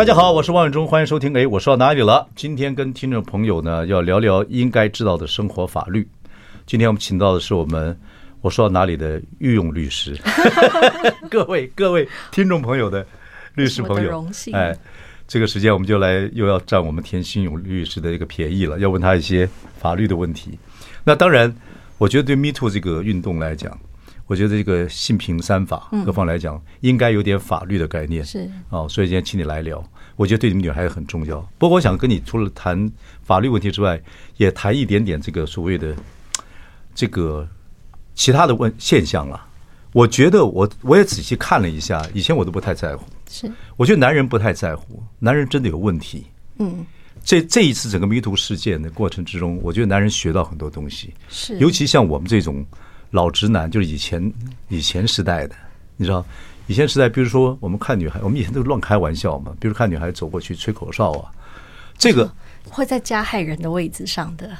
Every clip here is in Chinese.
大家好，我是王永忠，欢迎收听。哎，我说到哪里了？今天跟听众朋友呢要聊聊应该知道的生活法律。今天我们请到的是我们我说到哪里的御用律师，各位各位听众朋友的律师朋友，荣幸。哎，这个时间我们就来又要占我们田心勇律师的一个便宜了，要问他一些法律的问题。那当然，我觉得对 Me Too 这个运动来讲。我觉得这个性平三法各方来讲，应该有点法律的概念。是哦，所以今天请你来聊，我觉得对你们女孩子很重要。不过我想跟你除了谈法律问题之外，也谈一点点这个所谓的这个其他的问现象了。我觉得我我也仔细看了一下，以前我都不太在乎。是，我觉得男人不太在乎，男人真的有问题。嗯，这这一次整个 MeToo 事件的过程之中，我觉得男人学到很多东西。是，尤其像我们这种。老直男就是以前以前时代的，你知道，以前时代，比如说我们看女孩，我们以前都乱开玩笑嘛。比如看女孩走过去吹口哨啊，这个会在加害人的位置上的。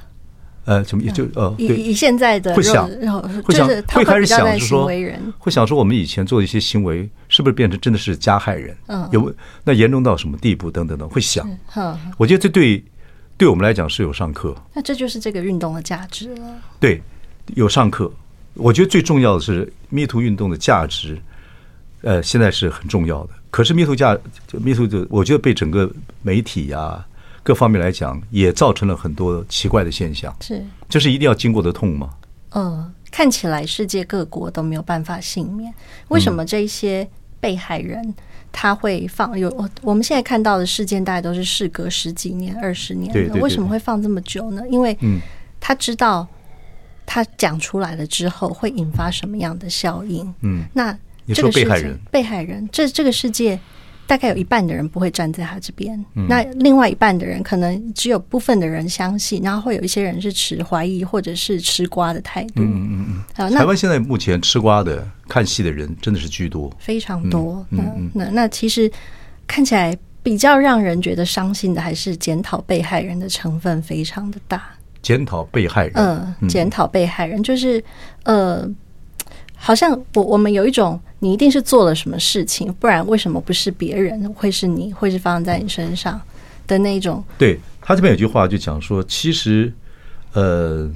呃，怎么也就呃，以以现在的会想，会想会开始想，是说，会想说我们以前做的一些行为，是不是变成真的是加害人？嗯，有那严重到什么地步？等等等，会想。我觉得这对对我们来讲是有上课。那这就是这个运动的价值了。对，有上课。我觉得最重要的是 MeToo 运动的价值，呃，现在是很重要的。可是 MeToo 价，MeToo 就我觉得被整个媒体呀、啊、各方面来讲，也造成了很多奇怪的现象。是，这是一定要经过的痛吗？嗯，看起来世界各国都没有办法幸免。为什么这一些被害人他会放有？我我们现在看到的事件，大概都是事隔十几年、二十年了。为什么会放这么久呢？因为他知道。他讲出来了之后会引发什么样的效应？嗯，那这个世界，被害人，被害人，这这个世界大概有一半的人不会站在他这边，嗯，那另外一半的人可能只有部分的人相信，然后会有一些人是持怀疑或者是吃瓜的态度。嗯嗯嗯。好，那台湾现在目前吃瓜的看戏的人真的是居多，非常多。嗯嗯，那那其实看起来比较让人觉得伤心的，还是检讨被害人的成分非常的大。检讨被害人，嗯，检讨被害人就是，呃，好像我我们有一种，你一定是做了什么事情，不然为什么不是别人，会是你，会是发生在你身上的那一种？对，他这边有句话就讲说，其实，呃，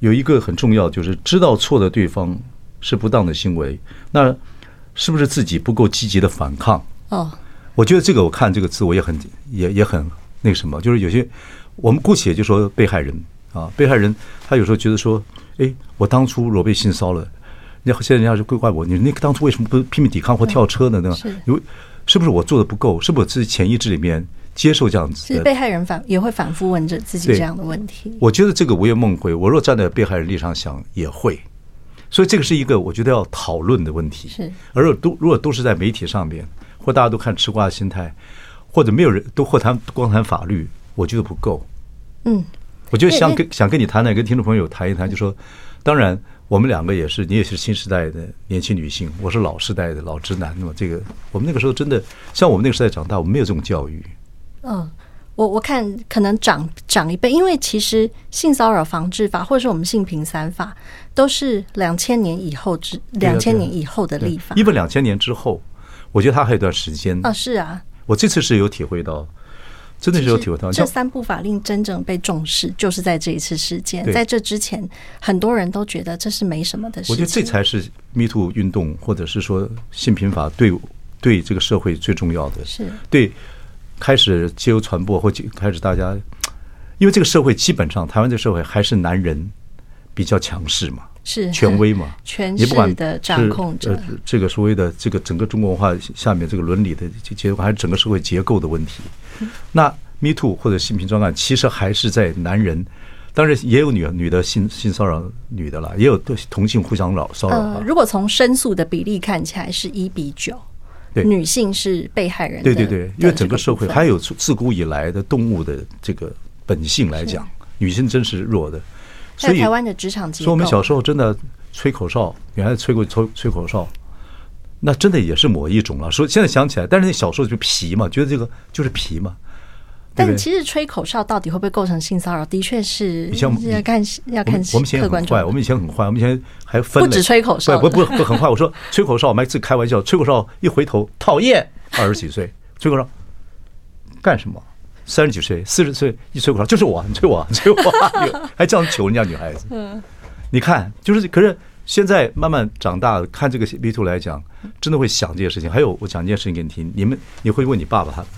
有一个很重要，就是知道错的对方是不当的行为，那是不是自己不够积极的反抗？哦，我觉得这个我看这个字我也很也也很那个什么，就是有些。我们姑且就说被害人啊，被害人他有时候觉得说，哎，我当初若被性骚扰了，那现在人家就怪怪我，你那个当初为什么不拼命抵抗或跳车呢？对吧？有是不是我做的不够？是不是我自己潜意识里面接受这样子？是被害人反也会反复问着自己这样的问题。我觉得这个午夜梦回，我若站在被害人立场想也会，所以这个是一个我觉得要讨论的问题。是，而都如果都是在媒体上面，或大家都看吃瓜的心态，或者没有人都或谈光谈法律。我觉得不够，嗯，我就想跟想跟你谈谈，跟听众朋友谈一谈，就说，当然我们两个也是，你也是新时代的年轻女性，我是老时代的老直男嘛。这个我们那个时候真的，像我们那个时代长大，我们没有这种教育。嗯，我我看可能长长一辈，因为其实性骚扰防治法或者是我们性平三法都是两千年以后之两千年以后的立法，因为两千年之后，我觉得它还有一段时间啊。是啊，我这次是有体会到。真的是有体会到，这三部法令真正被重视，就是在这一次事件。在这之前，很多人都觉得这是没什么的事情。我觉得这才是 MeToo 运动，或者是说性平法对对这个社会最重要的。是对开始自由传播，或开始大家，因为这个社会基本上，台湾这个社会还是男人比较强势嘛，是权威嘛，权势的掌控者。这个所谓的这个整个中国文化下面这个伦理的结构，还是整个社会结构的问题。那 Me Too 或者性平专案，其实还是在男人，当然也有女女的性性骚扰女的了，也有同性互相扰骚扰。呃，如果从申诉的比例看起来是一比九，对女性是被害人。对对对，因为整个社会还有自古以来的动物的这个本性来讲，女性真是弱的。所以台湾的职场，所以我们小时候真的吹口哨，女孩子吹过吹吹口哨，那真的也是某一种了。说现在想起来，但是那小时候就皮嘛，觉得这个就是皮嘛。但其实吹口哨到底会不会构成性骚扰？的确是要看要看我们以前很坏，我们以前很坏，我们以前还分不止吹口哨，不不不很坏。我说 吹口哨，我们还自己开玩笑，吹口哨一回头讨厌，二十几岁吹口哨干什么？三十几岁四十岁一吹口哨就是我，你吹我，你吹我，还这样求人家女孩子。你看，就是可是现在慢慢长大，看这个 B two 来讲，真的会想这些事情。还有我讲一件事情给你听，你们你会问你爸爸他们。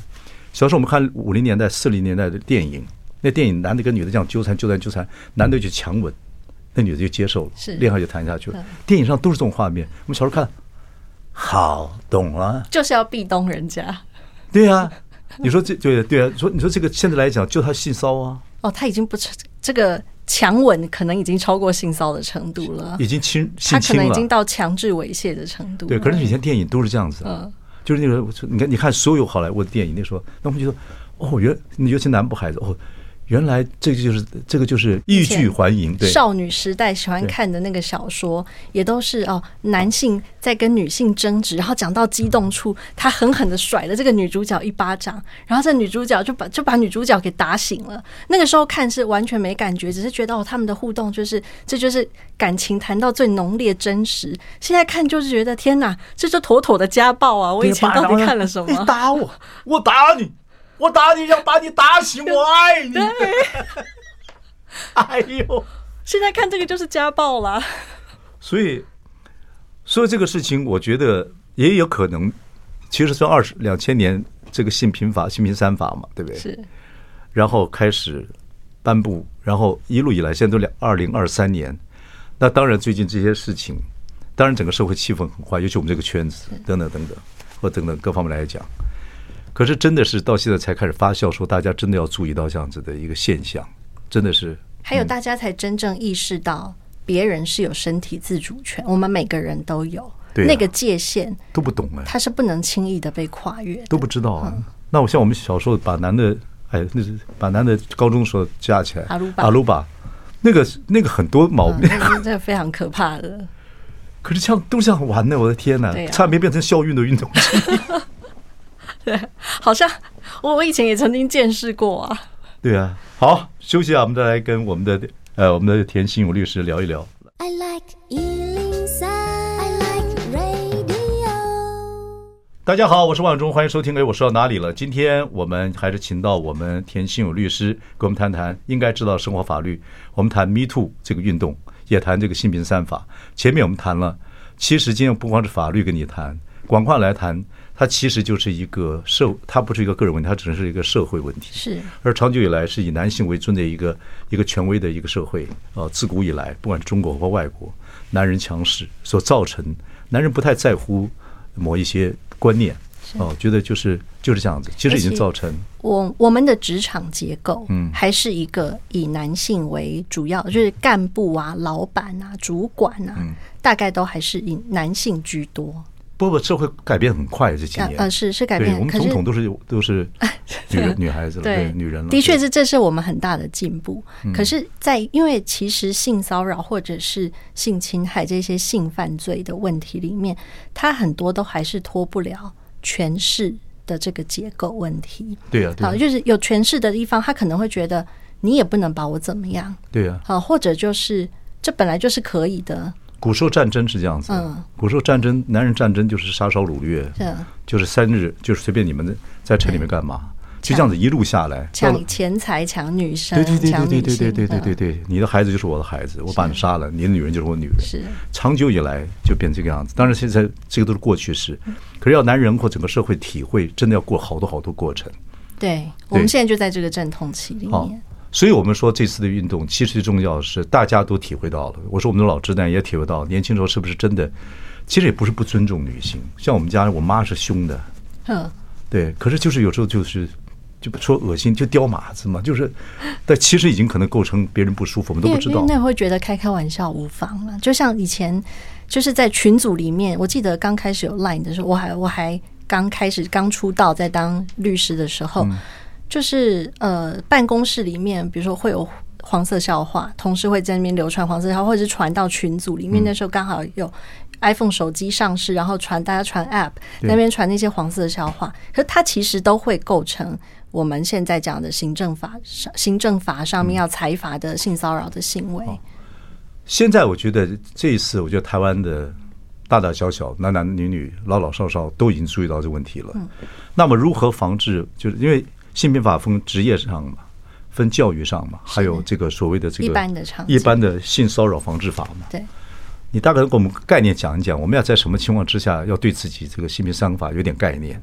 小时候我们看五零年代、四零年代的电影，那电影男的跟女的这样纠缠、纠缠、纠缠，男的就强吻，那女的就接受了，恋爱就谈下去了。电影上都是这种画面，我们小时候看，好懂了，就是要壁咚人家。对呀，你说这对对啊，说你说这个现在来讲，就他性骚啊。哦，他已经不成这个强吻，可能已经超过性骚的程度了，已经侵，他可能已经到强制猥亵的程度。对，可是以前电影都是这样子。嗯。就是那个，你看，你看所有好莱坞的电影，那时候，那我们觉得，哦，原尤其南部孩子，哦，原来这个就是这个就是欲拒还迎。对，少女时代喜欢看的那个小说，也都是哦，男性在跟女性争执，然后讲到激动处，他狠狠的甩了这个女主角一巴掌，然后这女主角就把 就把女主角给打醒了。那个时候看是完全没感觉，只是觉得哦，他们的互动就是这就是。感情谈到最浓烈真实，现在看就是觉得天哪，这就妥妥的家暴啊！我以前到底看了什么？你打我，我打你，我打你，要把你打醒，我爱你。哎呦，现在看这个就是家暴啦。所以，所以这个事情，我觉得也有可能，其实从二十两千年这个性平法、性平三法嘛，对不对？是。然后开始颁布，然后一路以来，现在都两二零二三年。那当然，最近这些事情，当然整个社会气氛很坏，尤其我们这个圈子等等等等，或等等各方面来讲。可是真的是到现在才开始发酵，说大家真的要注意到这样子的一个现象，真的是。还有大家才真正意识到，别人是有身体自主权，我们每个人都有，对那个界限都不懂哎，他是不能轻易的被跨越，都不知道啊。那我像我们小时候把男的，哎，那是把男的高中时候加起来，阿鲁巴，阿鲁巴。那个那个很多毛病，嗯，这非常可怕的。可是像都这样玩呢，我的天哪，啊，差点没变成校运的运动 对，好像我我以前也曾经见识过啊。对啊，好，休息啊，我们再来跟我们的呃我们的田心勇律师聊一聊。I like 大家好，我是万忠，欢迎收听。哎，我说到哪里了？今天我们还是请到我们田心勇律师，跟我们谈谈应该知道生活法律。我们谈 Me Too 这个运动，也谈这个性平三法。前面我们谈了，其实今天不光是法律跟你谈，广泛来谈，它其实就是一个社，它不是一个个人问题，它只是一个社会问题。是。而长久以来是以男性为尊的一个一个权威的一个社会啊，自古以来，不管是中国或外国，男人强势所造成，男人不太在乎某一些。观念哦，觉得就是就是这样子，其实已经造成我我们的职场结构，嗯，还是一个以男性为主要，就是干部啊、老板啊、主管啊，大概都还是以男性居多。不不社会改变很快，这几年呃是是改变，我们总统都是都是 女人女孩子了，对女人了，的确是这是我们很大的进步。可是，在因为其实性骚扰或者是性侵害这些性犯罪的问题里面，它很多都还是脱不了权势的这个结构问题。对啊，好，就是有权势的地方，他可能会觉得你也不能把我怎么样。对啊，好，或者就是这本来就是可以的。古时候战争是这样子，嗯，古时候战争，男人战争就是杀烧掳掠，是，就是三日，就是随便你们在城里面干嘛，就这样子一路下来，抢钱财，抢女生，对对对对对对对对对对对，你的孩子就是我的孩子，我把你杀了，你的女人就是我女人，是，长久以来就变这个样子。当然现在这个都是过去式，可是要男人或整个社会体会，真的要过好多好多过程。对，我们现在就在这个阵痛期里面。所以我们说这次的运动，其实最重要的是大家都体会到了。我说我们的老直男也体会到，年轻时候是不是真的？其实也不是不尊重女性。像我们家，我妈是凶的，嗯，对。可是就是有时候就是就说恶心，就叼马子嘛，就是。但其实已经可能构成别人不舒服，我们都不知道。那会觉得开开玩笑无妨了。就像以前就是在群组里面，我记得刚开始有 Line 的时候，我还我还刚开始刚出道在当律师的时候，嗯、就是呃办公室里面，比如说会有黄色笑话，同事会在那边流传黄色笑话，或者是传到群组里面。嗯、那时候刚好有 iPhone 手机上市，然后传大家传 App 那边传那些黄色笑话，可是它其实都会构成我们现在讲的行政法上行政法上面要裁罚的性骚扰的行为。嗯现在我觉得这一次，我觉得台湾的大大小小、男男女女、老老少少都已经注意到这个问题了。嗯。那么如何防治？就是因为性病法分职业上嘛，分教育上嘛，还有这个所谓的这个一般的一般的性骚扰防治法嘛。对。你大概给我们概念讲一讲，我们要在什么情况之下要对自己这个性别三法有点概念？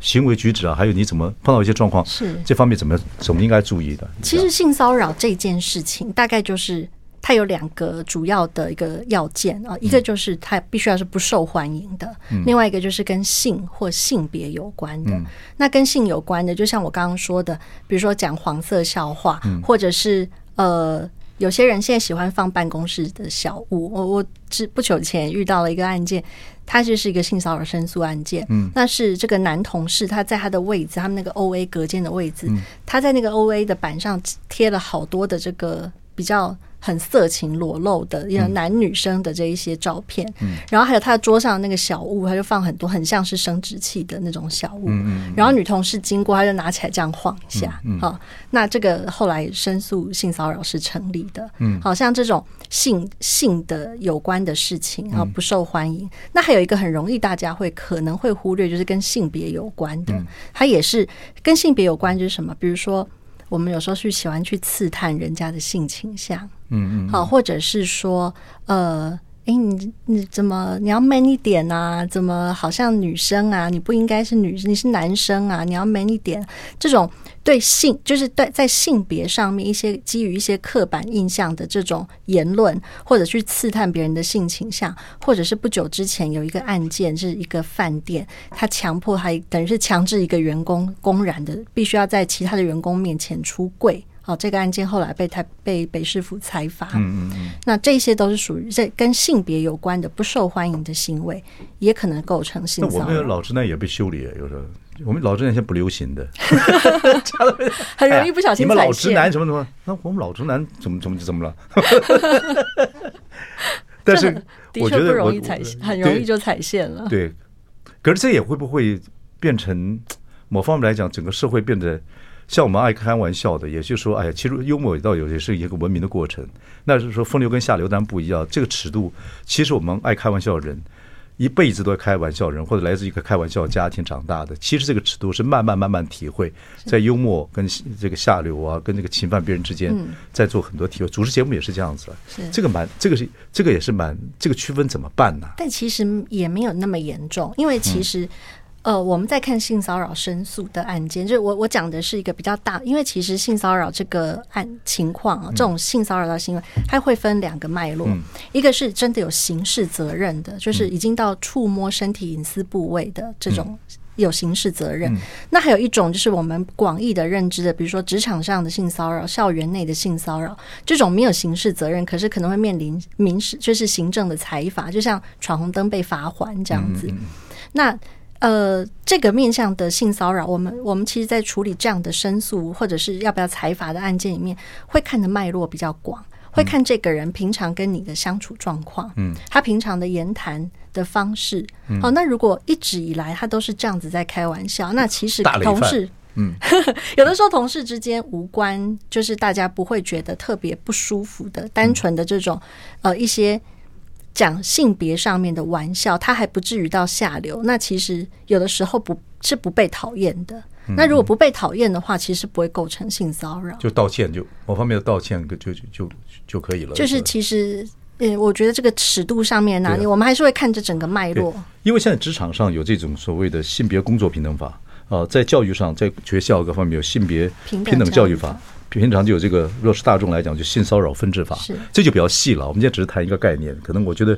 行为举止啊，还有你怎么碰到一些状况，是这方面怎么怎么应该注意的？其实性骚扰这件事情，大概就是。它有两个主要的一个要件啊，一个就是它必须要是不受欢迎的，另外一个就是跟性或性别有关的。那跟性有关的，就像我刚刚说的，比如说讲黄色笑话，或者是呃，有些人现在喜欢放办公室的小物。我我之不久前遇到了一个案件，它就是一个性骚扰申诉案件。嗯，那是这个男同事他在他的位置，他们那个 O A 隔间的位置，他在那个 O A 的板上贴了好多的这个比较。很色情裸露的，有男女生的这一些照片，嗯，然后还有他的桌上那个小物，他就放很多很像是生殖器的那种小物，嗯，然后女同事经过，他就拿起来这样晃一下，嗯，好，那这个后来申诉性骚扰是成立的，嗯，好像这种性性的有关的事情，然后不受欢迎，那还有一个很容易大家会可能会忽略，就是跟性别有关的，它也是跟性别有关，就是什么，比如说。我们有时候是喜欢去刺探人家的性倾向，嗯嗯，好，或者是说，呃。哎，你你怎么你要 man 一点啊？怎么好像女生啊？你不应该是女，你是男生啊？你要 man 一点。这种对性，就是对在性别上面一些基于一些刻板印象的这种言论，或者去刺探别人的性倾向，或者是不久之前有一个案件，是一个饭店，他强迫还等于是强制一个员工公然的必须要在其他的员工面前出柜。好，这个案件后来被台被北市府裁罚。嗯嗯嗯。那这些都是属于这跟性别有关的不受欢迎的行为，也可能构成性骚扰。那我们老直男也被修理，有时候我们老直男现在不流行的 很容易不小心、哎。你们老直男什么什么？那我们老直男怎么怎么怎么了？但是我觉得不容易踩，很容易就踩线了。对，可是这也会不会变成某方面来讲，整个社会变得？像我们爱开玩笑的，也就是说，哎呀，其实幽默也倒有也是一个文明的过程。那就是说，风流跟下流当然不一样。这个尺度，其实我们爱开玩笑的人，一辈子都在开玩笑人，或者来自一个开玩笑家庭长大的，其实这个尺度是慢慢慢慢体会，在幽默跟这个下流啊，跟这个侵犯别人之间，在做很多体会。主持节目也是这样子，这个蛮，这个是这个也是蛮，这个区分怎么办呢？但其实也没有那么严重，因为其实。呃，我们在看性骚扰申诉的案件，就是我我讲的是一个比较大，因为其实性骚扰这个案情况啊，这种性骚扰的行为，它会分两个脉络，一个是真的有刑事责任的，就是已经到触摸身体隐私部位的这种有刑事责任。那还有一种就是我们广义的认知的，比如说职场上的性骚扰、校园内的性骚扰，这种没有刑事责任，可是可能会面临民事，就是行政的裁罚，就像闯红灯被罚还这样子。那呃，这个面向的性骚扰，我们我们其实，在处理这样的申诉或者是要不要裁罚的案件里面，会看的脉络比较广，会看这个人平常跟你的相处状况，嗯，他平常的言谈的方式，好，那如果一直以来他都是这样子在开玩笑，那其实同事，嗯，有的时候同事之间无关，就是大家不会觉得特别不舒服的，单纯的这种呃一些。讲性别上面的玩笑，他还不至于到下流。那其实有的时候不是不被讨厌的。那如果不被讨厌的话，其实不会构成性骚扰。就道歉，就某方面的道歉，就就就就可以了。就是其实，嗯，我觉得这个尺度上面哪里，我们还是会看这整个脉络。因为现在职场上有这种所谓的性别工作平等法呃，在教育上，在学校各方面有性别平等教育法。平常就有这个，若是大众来讲，就性骚扰分治法，这就比较细了。我们今天只是谈一个概念，可能我觉得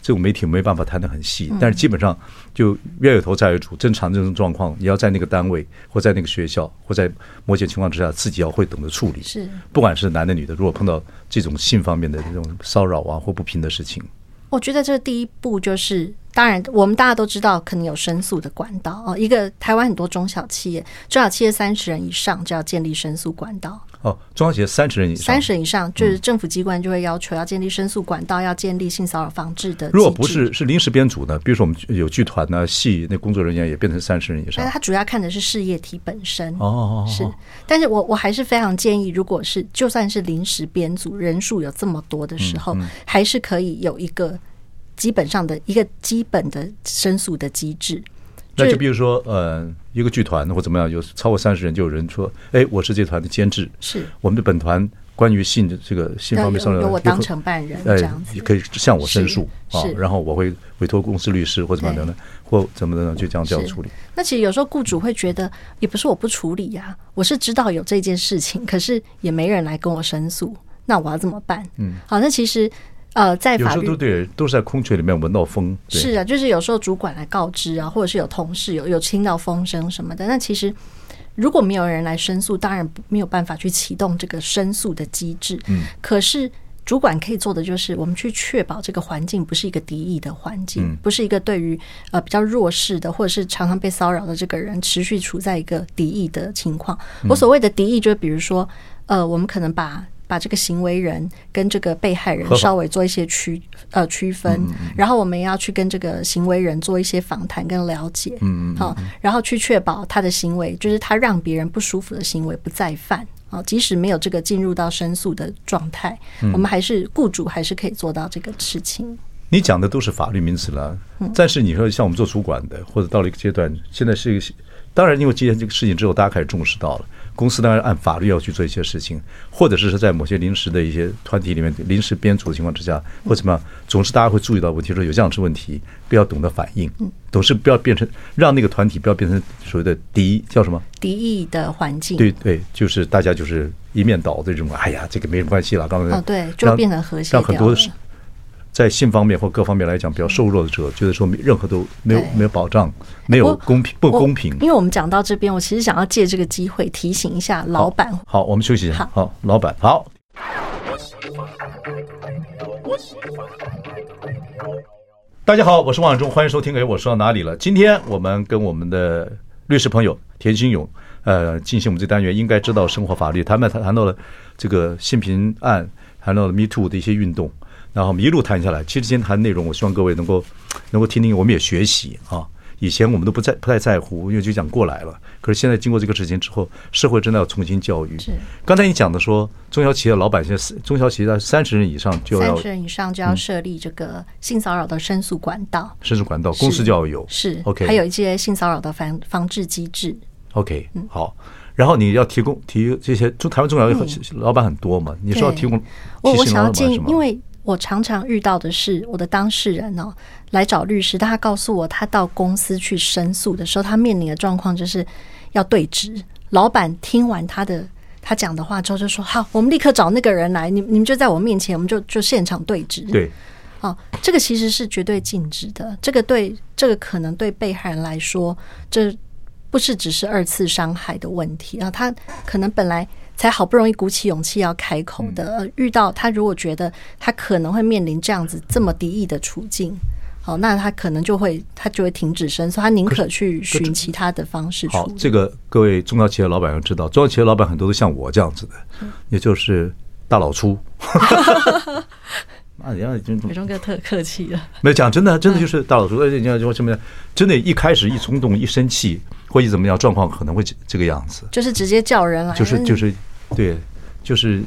这种媒体没办法谈得很细，但是基本上就冤有头债有主。正常这种状况，你要在那个单位或在那个学校或在某些情况之下，自己要会懂得处理。是，不管是男的女的，如果碰到这种性方面的这种骚扰啊或不平的事情。我觉得这第一步就是，当然我们大家都知道，可能有申诉的管道哦。一个台湾很多中小企业，中小企业三十人以上就要建立申诉管道。哦，中小企业三十人以上，三十人以上就是政府机关就会要求要建立申诉管道，嗯、要建立性骚扰防治的。如果不是是临时编组呢？比如说我们有剧团呢，戏那工作人员也变成三十人以上。但他主要看的是事业体本身哦，哦，哦，是。但是我我还是非常建议，如果是就算是临时编组，人数有这么多的时候，嗯嗯、还是可以有一个。基本上的一个基本的申诉的机制，那就比如说，呃，一个剧团或怎么样，有超过三十人，就有人说，哎，我是这团的监制，是我们的本团关于性的这个性方面上的，由我当承办人，这样子，可以向我申诉啊，然后我会委托公司律师或怎么样的，或怎么的呢，就这样这样处理。那其实有时候雇主会觉得，也不是我不处理呀、啊，我是知道有这件事情，可是也没人来跟我申诉，那我要怎么办？嗯，好，那其实。呃，在法律有时候都对，都是在空缺里面闻到风。是啊，就是有时候主管来告知啊，或者是有同事有有听到风声什么的。那其实如果没有人来申诉，当然没有办法去启动这个申诉的机制。嗯，可是主管可以做的就是，我们去确保这个环境不是一个敌意的环境，嗯、不是一个对于呃比较弱势的或者是常常被骚扰的这个人持续处在一个敌意的情况。我所谓的敌意，就是比如说，呃，我们可能把。把这个行为人跟这个被害人稍微做一些区呃区分，然后我们要去跟这个行为人做一些访谈跟了解，嗯嗯好，然后去确保他的行为就是他让别人不舒服的行为不再犯啊，即使没有这个进入到申诉的状态，我们还是雇主还是可以做到这个事情。你讲的都是法律名词了，但是你说像我们做主管的，或者到了一个阶段，现在是一个当然，因为今天这个事情之后，大家开始重视到了。公司当然按法律要去做一些事情，或者是说在某些临时的一些团体里面临时编组的情况之下，或怎么样，总是大家会注意到问题，说有这样子问题，不要懂得反应，总是不要变成让那个团体不要变成所谓的敌叫什么敌意的环境。对对，就是大家就是一面倒的这种，哎呀，这个没什么关系了。刚才哦，对，就变成和谐掉了。很多在性方面或各方面来讲比较瘦弱的者，觉得说任何都没有没有保障，没有公平不公平。因为我们讲到这边，我其实想要借这个机会提醒一下老板。好，我们休息一下。好，老板好。大家好，我是王伟忠，欢迎收听。哎，我说到哪里了？今天我们跟我们的律师朋友田新勇，呃，进行我们这单元应该知道生活法律。他们谈谈到了这个性平案，谈到了 Me Too 的一些运动。然后我们一路谈下来，其实今天谈内容，我希望各位能够 能够听听，我们也学习啊。以前我们都不在不太在乎，因为就讲过来了。可是现在经过这个事情之后，社会真的要重新教育。是。刚才你讲的说，中小企业老板现在中小企业在三十人以上就要三十人以上就要设立这个性骚扰的申诉管道。申诉管道，公司就要有。是。OK。还有一些性骚扰的防防治机制。OK。好。然后你要提供提这些，中台湾中小企业老板很多嘛？你是要提供。我我想要建议，因为。我常常遇到的是，我的当事人哦来找律师，他告诉我，他到公司去申诉的时候，他面临的状况就是要对质。老板听完他的他讲的话之后，就说：“好，我们立刻找那个人来，你你们就在我面前，我们就就现场对质。”对，哦，这个其实是绝对禁止的。这个对这个可能对被害人来说，这不是只是二次伤害的问题啊，他可能本来。才好不容易鼓起勇气要开口的，遇到他如果觉得他可能会面临这样子这么敌意的处境，好，那他可能就会他就会停止申诉，他宁可去寻其他的方式。好，这个各位中小企业老板要知道，中小企业老板很多都像我这样子的，也就是大老粗。那人家伟忠哥特客气了，没有讲真的，真的就是大老粗。而且你看，说什么呢？真的，一开始一冲动、一生气。或者怎么样，状况可能会这个样子，就是直接叫人来，就是就是，对，就是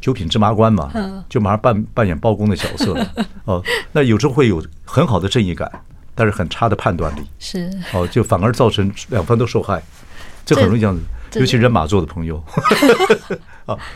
九品芝麻官嘛，就马上扮扮演包公的角色。哦。那有时候会有很好的正义感，但是很差的判断力，是。哦，就反而造成两方都受害，这很容易这样子，尤其人马座的朋友。啊。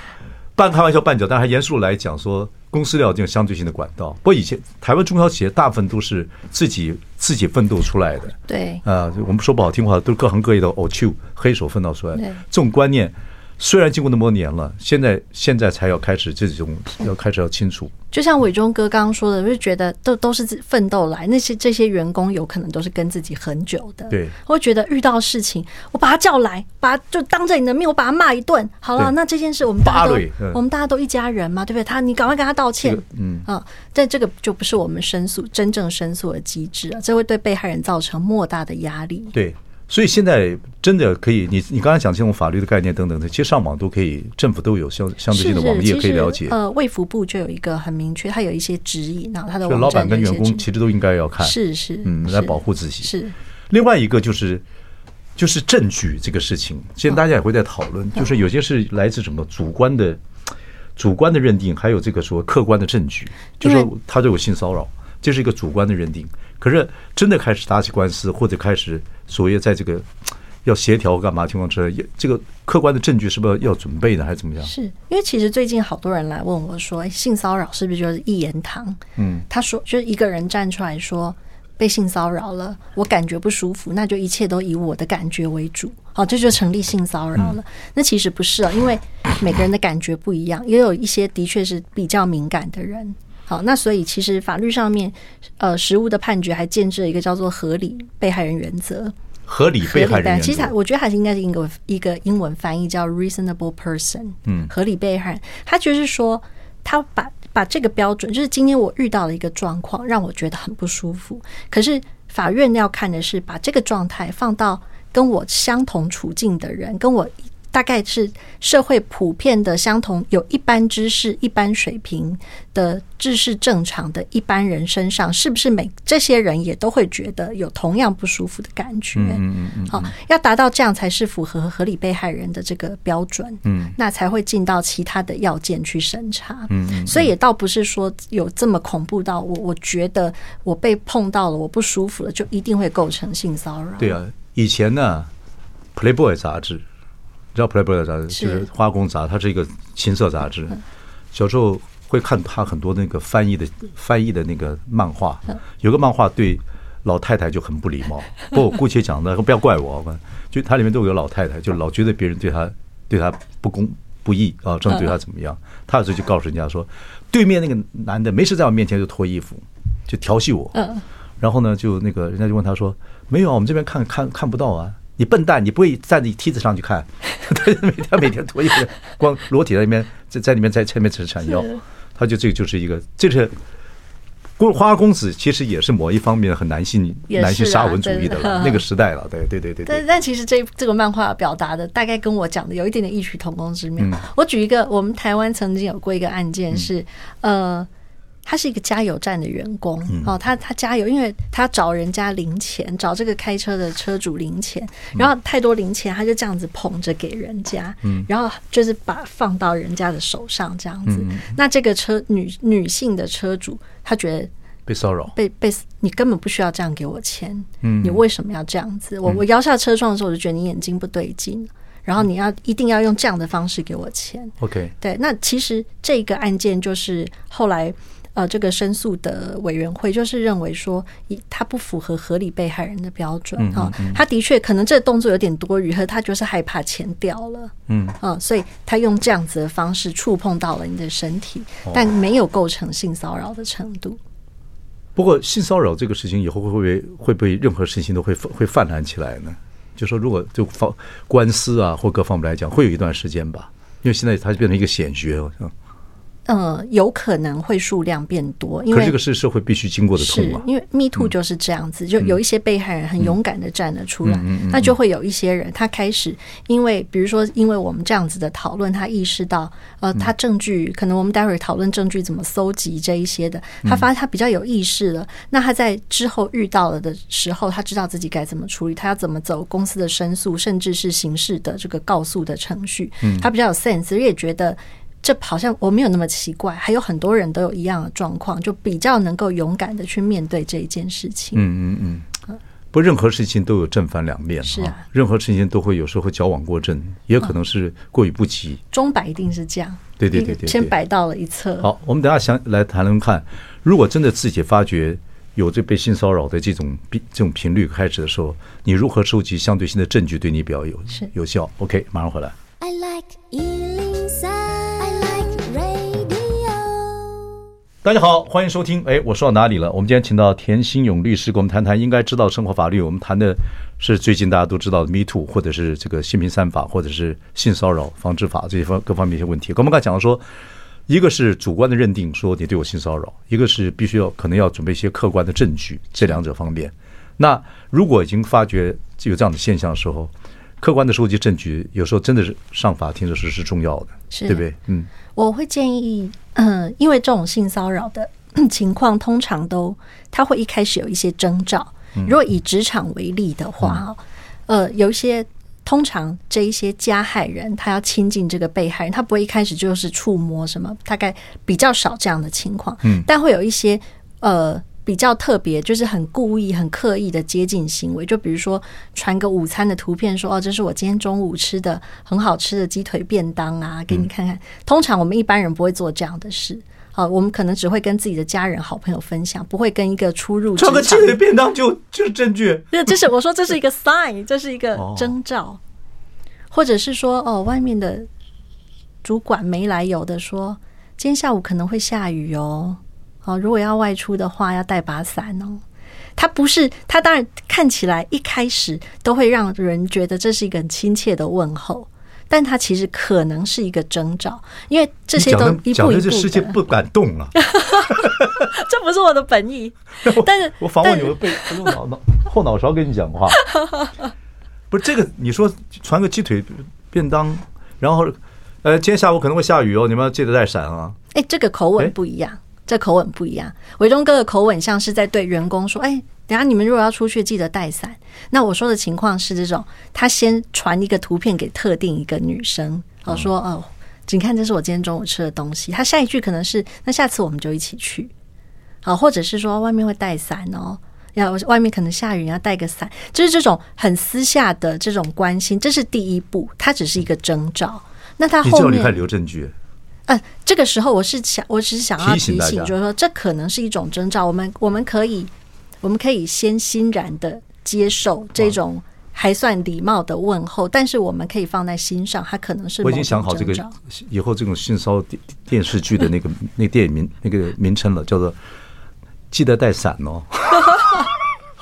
半开玩笑半讲，但还严肃来讲说，公司要有这种相对性的管道。不过以前台湾中小企业大部分都是自己自己奋斗出来的，对啊，我们说不好听话，都是各行各业的偶 q 黑手奋斗出来的。这种观念虽然经过那么多年了，现在现在才要开始这种要开始要清楚。就像伟忠哥刚刚说的，就觉得都都是奋斗来，那些这些员工有可能都是跟自己很久的。对，我会觉得遇到事情，我把他叫来，把他就当着你的面，我把他骂一顿。好了，那这件事我们大家都我们大家都一家人嘛，对不对？他你赶快跟他道歉。嗯啊，但这个就不是我们申诉真正申诉的机制啊，这会对被害人造成莫大的压力。对。所以现在真的可以，你你刚才讲这种法律的概念等等的，其实上网都可以，政府都有相相对性的网页可以了解。呃，卫福部就有一个很明确，它有一些指引，然后它的老板跟员工其实都应该要看，是是，嗯，来保护自己。是。另外一个就是就是证据这个事情，现在大家也会在讨论，就是有些是来自什么主观的主观的认定，还有这个说客观的证据，就是说他对我性骚扰，这是一个主观的认定。可是真的开始打起官司，或者开始所谓在这个要协调干嘛情况之下，这个客观的证据是不是要准备呢，还是怎么样？是因为其实最近好多人来问我说，性骚扰是不是就是一言堂？嗯，他说就是一个人站出来说被性骚扰了，我感觉不舒服，那就一切都以我的感觉为主，好，这就成立性骚扰了。嗯、那其实不是啊，因为每个人的感觉不一样，也有一些的确是比较敏感的人。好，那所以其实法律上面，呃，实务的判决还建制了一个叫做合理被害人原则。合理被害人，其实我觉得还是应该是一个一个英文翻译叫 reasonable person。嗯，合理被害人，他就是说，他把把这个标准，就是今天我遇到了一个状况，让我觉得很不舒服。可是法院要看的是，把这个状态放到跟我相同处境的人，跟我。大概是社会普遍的相同，有一般知识、一般水平的知识正常的一般人身上，是不是每这些人也都会觉得有同样不舒服的感觉？嗯嗯嗯。好，要达到这样才是符合合理被害人的这个标准。嗯，那才会进到其他的要件去审查。嗯嗯。所以也倒不是说有这么恐怖到我，我觉得我被碰到了，我不舒服了，就一定会构成性骚扰。对啊，以前呢，《Playboy》杂志。知道 Playboy 杂志就是花花公子杂志，它是一个情色杂志。小时候会看他很多那个翻译的翻译的那个漫画，有个漫画对老太太就很不礼貌。不过我姑且讲的，不要怪我。就它里面都有老太太，就老觉得别人对他对他不公不义啊，正对他怎么样。他有时候就告诉人家说，对面那个男的没事在我面前就脱衣服，就调戏我。然后呢，就那个人家就问他说，没有啊，我们这边看看看不到啊。你笨蛋，你不会站在梯子上去看？他每天每天脱衣服，光裸体在里面，在在里面在前面吃闪耀。他就这个就是一个，这是花花公子，其实也是某一方面很男性男性沙文主义的了那个时代了。对对对对。但但其实这这个漫画表达的大概跟我讲的有一点点异曲同工之妙。我举一个，我们台湾曾经有过一个案件是，呃。他是一个加油站的员工哦，他他加油，因为他找人家零钱，找这个开车的车主零钱，然后太多零钱，他就这样子捧着给人家，嗯然后就是把放到人家的手上这样子。那这个车女女性的车主，她觉得被骚扰，被被你根本不需要这样给我钱，嗯你为什么要这样子？我我摇下车窗的时候，我就觉得你眼睛不对劲，然后你要一定要用这样的方式给我钱。OK，对，那其实这个案件就是后来。呃，这个申诉的委员会就是认为说，以他不符合合理被害人的标准啊，他的确可能这个动作有点多余，和他就是害怕钱掉了，嗯啊，所以他用这样子的方式触碰到了你的身体，但没有构成性骚扰的程度。不过，性骚扰这个事情以后会不会会不会任何事情都会会泛滥起来呢？就说如果就方官司啊或各方面来讲，会有一段时间吧，因为现在它就变成一个显学，嗯。呃，有可能会数量变多，因为这个是社会必须经过的痛啊。因为 Me Too 就是这样子，就有一些被害人很勇敢的站了出来，那就会有一些人他开始，因为比如说，因为我们这样子的讨论，他意识到，呃，他证据可能我们待会儿讨论证据怎么搜集这一些的，他发现他比较有意识了。那他在之后遇到了的时候，他知道自己该怎么处理，他要怎么走公司的申诉，甚至是刑事的这个告诉的程序，他比较有 sense，也觉得。这好像我没有那么奇怪，还有很多人都有一样的状况，就比较能够勇敢的去面对这一件事情。嗯嗯嗯。不，任何事情都有正反两面。是啊。任何事情都会有时候会矫枉过正，也可能是过于不及。钟摆一定是这样。对对对对。先摆到了一侧。好，我们等下想来谈论看，如果真的自己发觉有这被性骚扰的这种这种频率开始的时候，你如何收集相对性的证据对你比较有有效？OK，马上回来。I like 大家好，欢迎收听。哎，我说到哪里了？我们今天请到田新勇律师，跟我们谈谈应该知道生活法律。我们谈的是最近大家都知道的 Me Too，或者是这个性平三法，或者是性骚扰防治法这些方各方面一些问题。我们刚才讲的说，一个是主观的认定，说你对我性骚扰；一个是必须要可能要准备一些客观的证据，这两者方面。那如果已经发觉有这样的现象的时候，客观的收集证据，有时候真的是上法庭的时候是重要的，是对不对？嗯，我会建议，嗯，因为这种性骚扰的情况，通常都他会一开始有一些征兆。如果以职场为例的话，嗯、呃，有一些通常这一些加害人，他要亲近这个被害人，他不会一开始就是触摸什么，大概比较少这样的情况。嗯，但会有一些呃。比较特别，就是很故意、很刻意的接近行为，就比如说传个午餐的图片，说哦，这是我今天中午吃的很好吃的鸡腿便当啊，给你看看。通常我们一般人不会做这样的事，好，我们可能只会跟自己的家人、好朋友分享，不会跟一个出入。传个鸡腿便当就就是证据？那这是我说这是一个 sign，这是一个征兆，或者是说哦，外面的主管没来由的说，今天下午可能会下雨哦。哦，如果要外出的话，要带把伞哦。他不是，他当然看起来一开始都会让人觉得这是一个很亲切的问候，但他其实可能是一个征兆，因为这些都一步一步的。这世界不敢动了，这不是我的本意。但是，我访问有个被用脑脑后脑勺跟你讲话，不是这个。你说传个鸡腿便当，然后呃，今天下午可能会下雨哦，你们要记得带伞啊。哎，这个口吻不一样。这口吻不一样，伟忠哥的口吻像是在对员工说：“哎，等下你们如果要出去，记得带伞。”那我说的情况是这种，他先传一个图片给特定一个女生，好说：“哦，请看，这是我今天中午吃的东西。”他下一句可能是：“那下次我们就一起去。”好，或者是说外面会带伞哦，要外面可能下雨，要带个伞，就是这种很私下的这种关心，这是第一步，它只是一个征兆。那他后面你看留证据。呃，这个时候我是想，我只是想要提醒，就是说，这可能是一种征兆。我们我们可以，我们可以先欣然的接受这种还算礼貌的问候，但是我们可以放在心上，它可能是。我已经想好这个以后这种性骚电电视剧的那个那个电影名那个名称了，叫做“记得带伞哦”。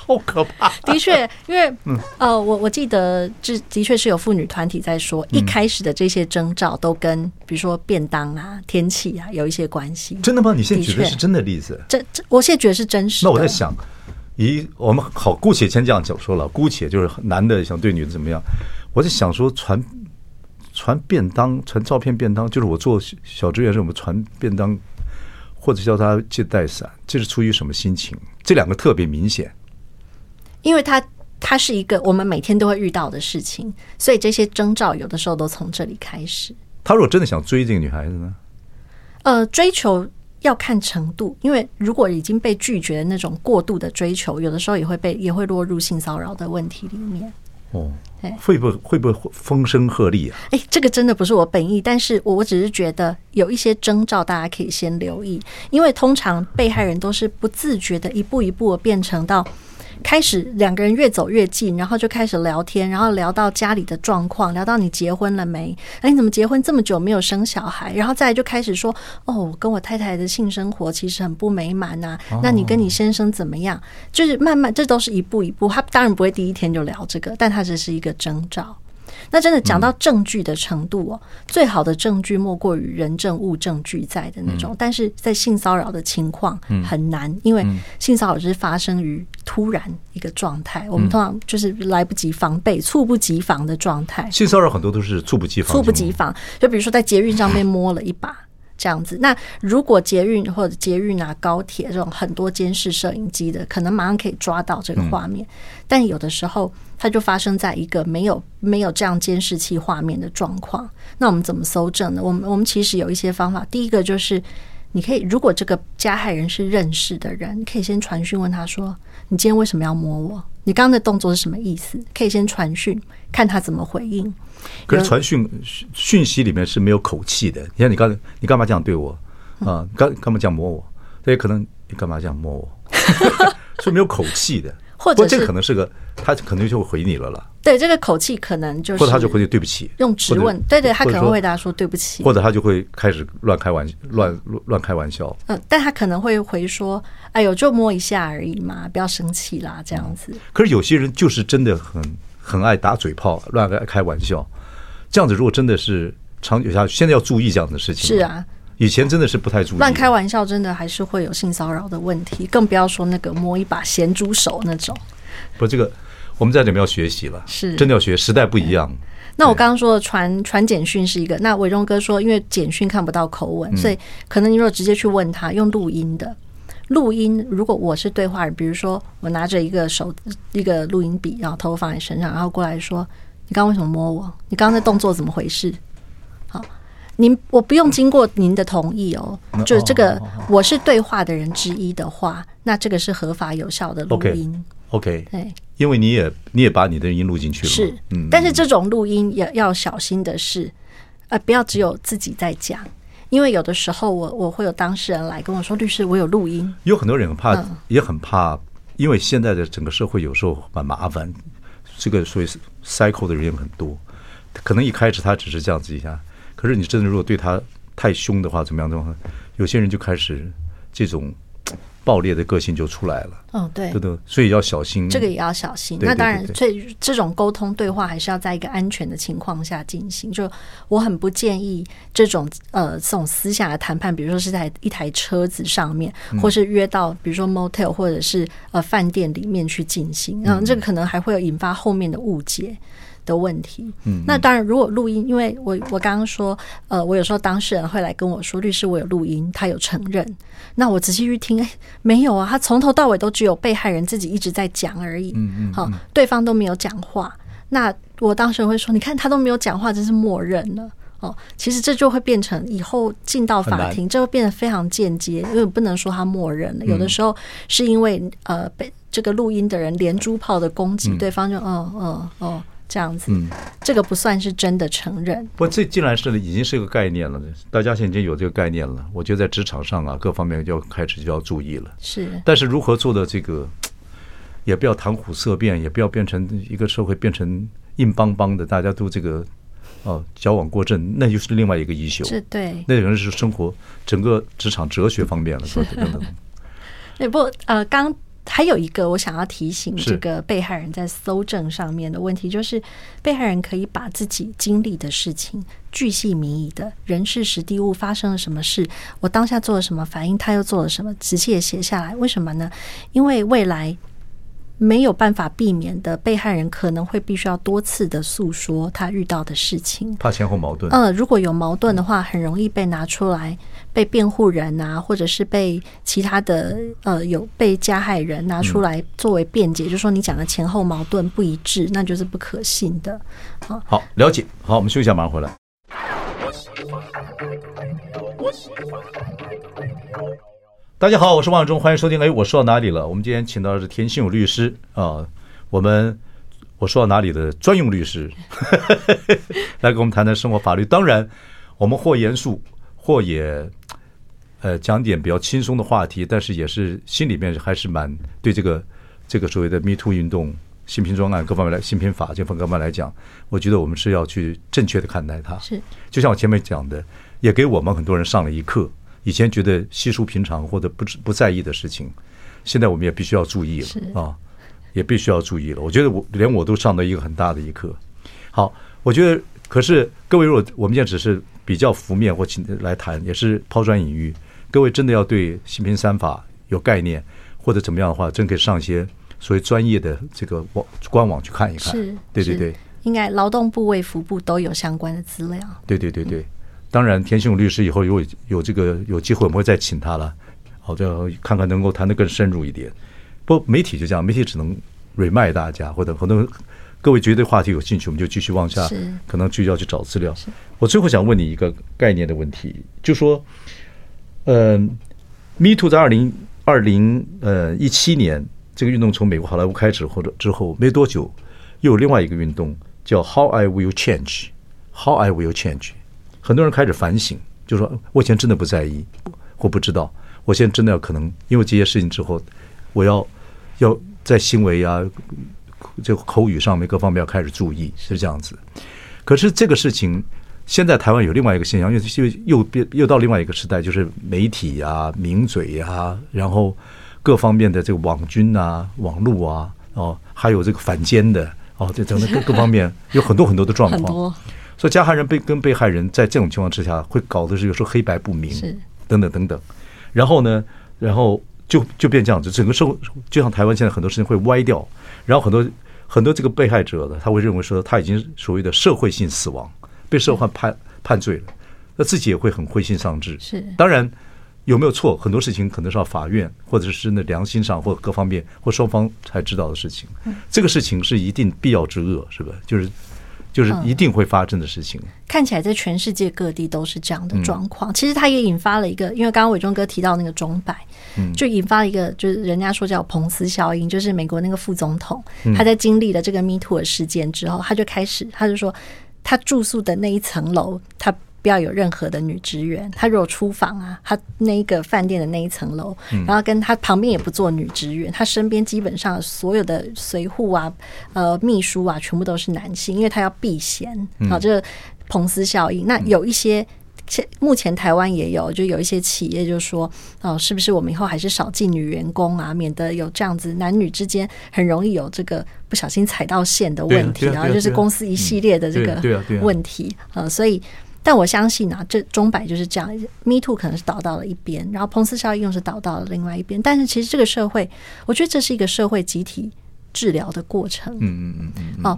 好可怕！的确，因为呃，我我记得这的确是有妇女团体在说，一开始的这些征兆都跟比如说便当啊、天气啊有一些关系。真的吗？你现在举的是真的例子？这这，我现在觉得是真实。那我在想，咦，我们好，姑且先这样讲说了，姑且就是男的想对女的怎么样？我在想说，传传便当、传照片便当，就是我做小职员时，我们传便当，或者叫他借带伞，这是出于什么心情？这两个特别明显。因为它它是一个我们每天都会遇到的事情，所以这些征兆有的时候都从这里开始。他如果真的想追这个女孩子呢？呃，追求要看程度，因为如果已经被拒绝的那种过度的追求，有的时候也会被也会落入性骚扰的问题里面。哦，会不会会不会风声鹤唳啊？哎，这个真的不是我本意，但是我我只是觉得有一些征兆，大家可以先留意，因为通常被害人都是不自觉的一步一步变成到。开始两个人越走越近，然后就开始聊天，然后聊到家里的状况，聊到你结婚了没？哎，你怎么结婚这么久没有生小孩？然后再来就开始说，哦，我跟我太太的性生活其实很不美满呐。那你跟你先生怎么样？就是慢慢，这都是一步一步。他当然不会第一天就聊这个，但他只是一个征兆。那真的讲到证据的程度哦，最好的证据莫过于人证物证俱在的那种。但是在性骚扰的情况很难，因为性骚扰是发生于突然一个状态，我们通常就是来不及防备、猝不及防的状态。性骚扰很多都是猝不及防，猝不及防。就比如说在捷运上面摸了一把。这样子，那如果捷运或者捷运啊、高铁这种很多监视摄影机的，可能马上可以抓到这个画面。但有的时候，它就发生在一个没有没有这样监视器画面的状况。那我们怎么搜证呢？我们我们其实有一些方法。第一个就是，你可以如果这个加害人是认识的人，你可以先传讯问他说：“你今天为什么要摸我？你刚刚的动作是什么意思？”可以先传讯，看他怎么回应。可是传讯讯息里面是没有口气的。你看，你刚才你干嘛这样对我啊？干干嘛这样摸我？这也可能你干嘛这样摸我？是没有口气的。或者这个可能是个，他可能就会回你了啦，对这个口气可能就是，或者他就回去对不起，用质问，对对，他可能会回答说对不起，或者他就会开始乱开玩乱乱开玩笑。嗯，但他可能会回说：“哎呦，就摸一下而已嘛，不要生气啦。”这样子。可是有些人就是真的很很爱打嘴炮，乱爱开玩笑。这样子如果真的是长久下去，现在要注意这样的事情。是啊，以前真的是不太注意。乱开玩笑真的还是会有性骚扰的问题，更不要说那个摸一把咸猪手那种。不，这个我们在里面要学习了，是真的要学，时代不一样。那我刚刚说的传传简讯是一个，那伟忠哥说，因为简讯看不到口吻，所以可能你如果直接去问他，用录音的录音，如果我是对话人，比如说我拿着一个手一个录音笔，然后头放在身上，然后过来说，你刚刚为什么摸我？你刚刚那动作怎么回事？好，您我不用经过您的同意哦，就是这个我是对话的人之一的话，那这个是合法有效的录音。OK，对，因为你也你也把你的音录进去了，是，嗯，但是这种录音也要小心的是，呃，不要只有自己在讲，因为有的时候我我会有当事人来跟我说，律师，我有录音，有很多人很怕，也很怕，因为现在的整个社会有时候蛮麻烦，这个所以 cycle 的人也很多，可能一开始他只是这样子一下，可是你真的如果对他太凶的话，怎么样的话，有些人就开始这种。爆裂的个性就出来了。嗯，对，对对，所以要小心。这个也要小心。对对对对，那当然，所以这种沟通对话还是要在一个安全的情况下进行。就我很不建议这种呃这种私下的谈判，比如说是在一台车子上面，或是约到比如说 motel 或者是呃饭店里面去进行。嗯，这个可能还会有引发后面的误解。的问题，嗯，那当然，如果录音，因为我我刚刚说，呃，我有时候当事人会来跟我说，律师，我有录音，他有承认，那我仔细去听，哎，没有啊，他从头到尾都只有被害人自己一直在讲而已，嗯嗯，好，对方都没有讲话，那我当事人会说，你看他都没有讲话，真是默认了，哦，其实这就会变成以后进到法庭，这会变得非常间接，因为不能说他默认了，有的时候是因为呃被这个录音的人连珠炮的攻击，对方就嗯嗯哦。这样子，嗯，这个不算是真的承认。不，这既然是已经是一个概念了，大家现在已经有这个概念了。我觉得在职场上啊，各方面就要开始就要注意了。是，但是如何做的这个，也不要谈虎色变，也不要变成一个社会变成硬邦邦的，大家都这个哦矫枉过正，那就是另外一个 issue。是对，那可能是生活整个职场哲学方面了，等等等。对，不呃刚。还有一个我想要提醒这个被害人在搜证上面的问题，就是被害人可以把自己经历的事情巨细靡遗的人事实地物发生了什么事，我当下做了什么反应，他又做了什么，仔细也写下来。为什么呢？因为未来。没有办法避免的，被害人可能会必须要多次的诉说他遇到的事情，怕前后矛盾。嗯，如果有矛盾的话，很容易被拿出来被辩护人啊，或者是被其他的呃有被加害人拿出来作为辩解，嗯、就是说你讲的前后矛盾不一致，那就是不可信的。好，好，了解。好，我们休息一下，马上回来。大家好，我是王忠，欢迎收听。哎，我说到哪里了？我们今天请到的是田新勇律师啊，我们我说到哪里的专用律师，来跟我们谈谈生活法律。当然，我们或严肃，或也呃讲点比较轻松的话题，但是也是心里面还是蛮对这个这个所谓的 Me Too 运动、性平专案各方面来、性平法这方面来讲，我觉得我们是要去正确的看待它。是，就像我前面讲的，也给我们很多人上了一课。以前觉得稀疏平常或者不不在意的事情，现在我们也必须要注意了啊，也必须要注意了。我觉得我连我都上了一个很大的一课。好，我觉得可是各位，如果我们现在只是比较浮面或请来谈，也是抛砖引玉。各位真的要对新平三法有概念或者怎么样的话，真可以上一些所谓专业的这个网官网去看一看。是，对对对，应该劳动部、卫福部都有相关的资料。对对对对。当然，田心勇律师以后有有这个有机会，我们会再请他了。好的，看看能够谈得更深入一点。不，媒体就这样，媒体只能 remind 大家，或者可能各位觉得话题有兴趣，我们就继续往下，可能就要去找资料。我最后想问你一个概念的问题，就说，嗯、呃，Me Too 在二零二零呃一七年这个运动从美国好莱坞开始，或者之后没多久，又有另外一个运动叫 How I Will Change，How I Will Change。很多人开始反省，就说：“我以前真的不在意，或不知道，我现在真的要可能因为这些事情之后，我要要在行为啊，这个口语上面各方面要开始注意，是这样子。可是这个事情，现在台湾有另外一个现象，因为又变又到另外一个时代，就是媒体啊、名嘴啊，然后各方面的这个网军啊、网络啊，哦，还有这个反奸的哦，这等等各各方面有很多很多的状况。所以加害人被跟被害人在这种情况之下，会搞得是有时候黑白不明，等等等等。然后呢，然后就就变这样子，整个社会就像台湾现在很多事情会歪掉，然后很多很多这个被害者呢，他会认为说他已经所谓的社会性死亡，被社会判判罪了，那自己也会很灰心丧志。是，当然有没有错，很多事情可能是要法院或者是那良心上或各方面或双方才知道的事情。这个事情是一定必要之恶，是吧？就是。就是一定会发生的事情。看起来在全世界各地都是这样的状况。其实它也引发了一个，因为刚刚伟忠哥提到那个钟摆，就引发了一个，就是人家说叫彭斯效应，就是美国那个副总统，他在经历了这个 Me Too 的事件之后，他就开始，他就说他住宿的那一层楼，他。不要有任何的女职员。他如果出访啊，他那个饭店的那一层楼，然后跟他旁边也不做女职员，他身边基本上所有的随护啊、呃秘书啊，全部都是男性，因为他要避嫌啊，这个彭斯效应。那有一些，目前台湾也有，就有一些企业就说，哦，是不是我们以后还是少进女员工啊，免得有这样子男女之间很容易有这个不小心踩到线的问题，然后就是公司一系列的这个问题啊，所以。但我相信啊，这钟摆就是这样，Me Too 可能是倒到了一边，然后彭斯效应又是倒到了另外一边。但是其实这个社会，我觉得这是一个社会集体治疗的过程。嗯嗯嗯嗯。哦。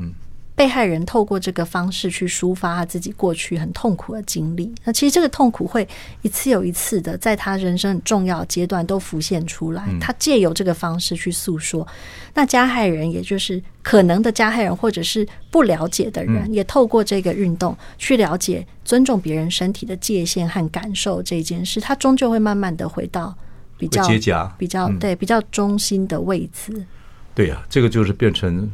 被害人透过这个方式去抒发他自己过去很痛苦的经历，那其实这个痛苦会一次又一次的在他人生很重要阶段都浮现出来。他借由这个方式去诉说，那加害人也就是可能的加害人或者是不了解的人，也透过这个运动去了解尊重别人身体的界限和感受这件事，他终究会慢慢的回到比较比较对比较中心的位置。对呀，这个就是变成。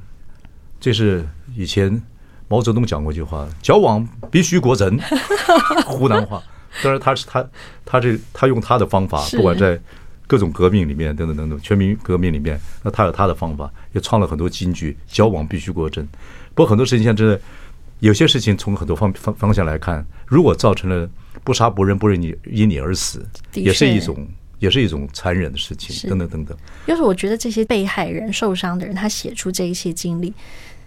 这是以前毛泽东讲过一句话：“矫枉必须国人。”湖南话。当然，他是他他这他用他的方法，不管在各种革命里面等等等等，全民革命里面，那他有他的方法，也创了很多金句：“矫枉必须国人。”不过很多事情现在真的有些事情，从很多方方方向来看，如果造成了不杀不仁不仁你因你而死，也是一种也是一种残忍的事情，等等等等。就是我觉得这些被害人、受伤的人，他写出这一些经历。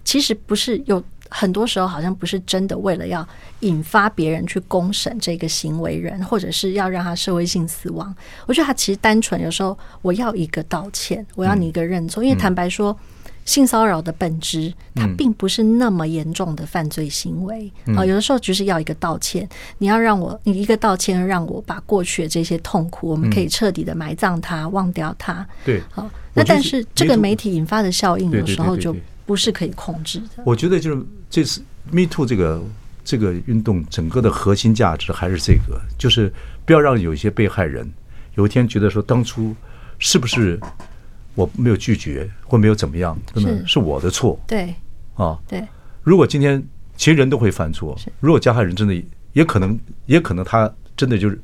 其实不是，有很多时候好像不是真的为了要引发别人去公审这个行为人，或者是要让他社会性死亡。我觉得他其实单纯，有时候我要一个道歉，我要你一个认错。因为坦白说，性骚扰的本质它并不是那么严重的犯罪行为啊。有的时候就是要一个道歉，你要让我你一个道歉，让我把过去的这些痛苦，我们可以彻底的埋葬它，忘掉它。对，好。那但是这个媒体引发的效应，有时候就。不是可以控制的。我觉得就是这次 Me Too 这个这个运动整个的核心价值还是这个，就是不要让有一些被害人有一天觉得说，当初是不是我没有拒绝或没有怎么样，真的是我的错。对啊，对。如果今天其实人都会犯错，如果加害人真的也可能也可能他真的就是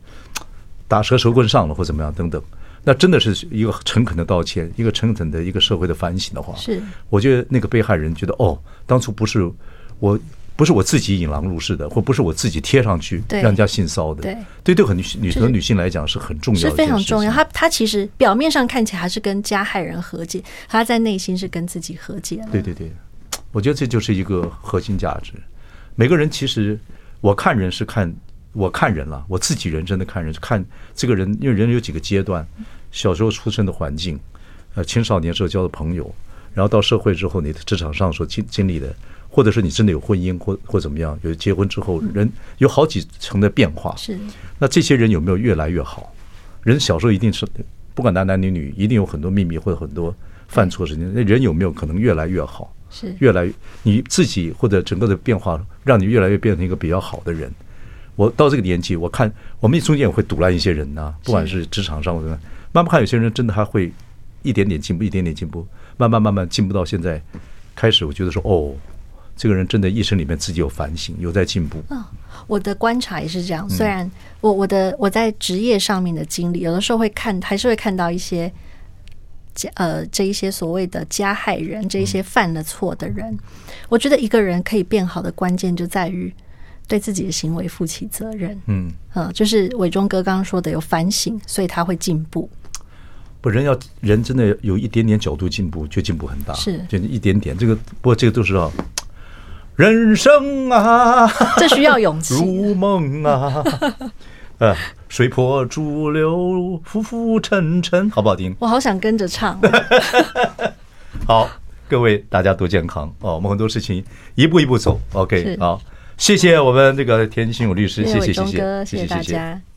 打蛇蛇棍上了或怎么样等等。那真的是一个诚恳的道歉，一个诚恳的一个社会的反省的话，是我觉得那个被害人觉得哦，当初不是我，不是我自己引狼入室的，或不是我自己贴上去让人家性骚的，对对，对很女女很多女性来讲是很重要的，是非常重要。她她其实表面上看起来还是跟加害人和解，她在内心是跟自己和解了。对对对，我觉得这就是一个核心价值。每个人其实我看人是看我看人了，我自己人真的看人是看这个人，因为人有几个阶段。小时候出生的环境，呃，青少年时候交的朋友，然后到社会之后，你的职场上所经经历的，或者是你真的有婚姻或或怎么样，有结婚之后，人有好几层的变化。是，那这些人有没有越来越好？人小时候一定是不管男男女女，一定有很多秘密或者很多犯错事情。那人有没有可能越来越好？是，越来你自己或者整个的变化，让你越来越变成一个比较好的人。我到这个年纪，我看我们中间也会堵烂一些人呐、啊，不管是职场上或者。慢慢看，有些人真的还会一点点进步，一点点进步，慢慢慢慢进步到现在，开始我觉得说，哦，这个人真的一生里面自己有反省，有在进步。嗯，我的观察也是这样。虽然我我的我在职业上面的经历，有的时候会看，还是会看到一些加呃这一些所谓的加害人，这一些犯了错的人，我觉得一个人可以变好的关键就在于对自己的行为负起责任。嗯，呃，就是伟忠哥刚刚说的有反省，所以他会进步。不，人要人真的有一点点角度进步，就进步很大。是，就一点点。这个不过这个都是啊，人生啊，这需要勇气。如梦啊，呃，随波逐流，浮浮沉沉，好不好听？我好想跟着唱。好，各位大家多健康哦。我们很多事情一步一步走。OK，好，谢谢我们这个田心武律师，谢谢，谢谢，谢谢大家。谢谢谢谢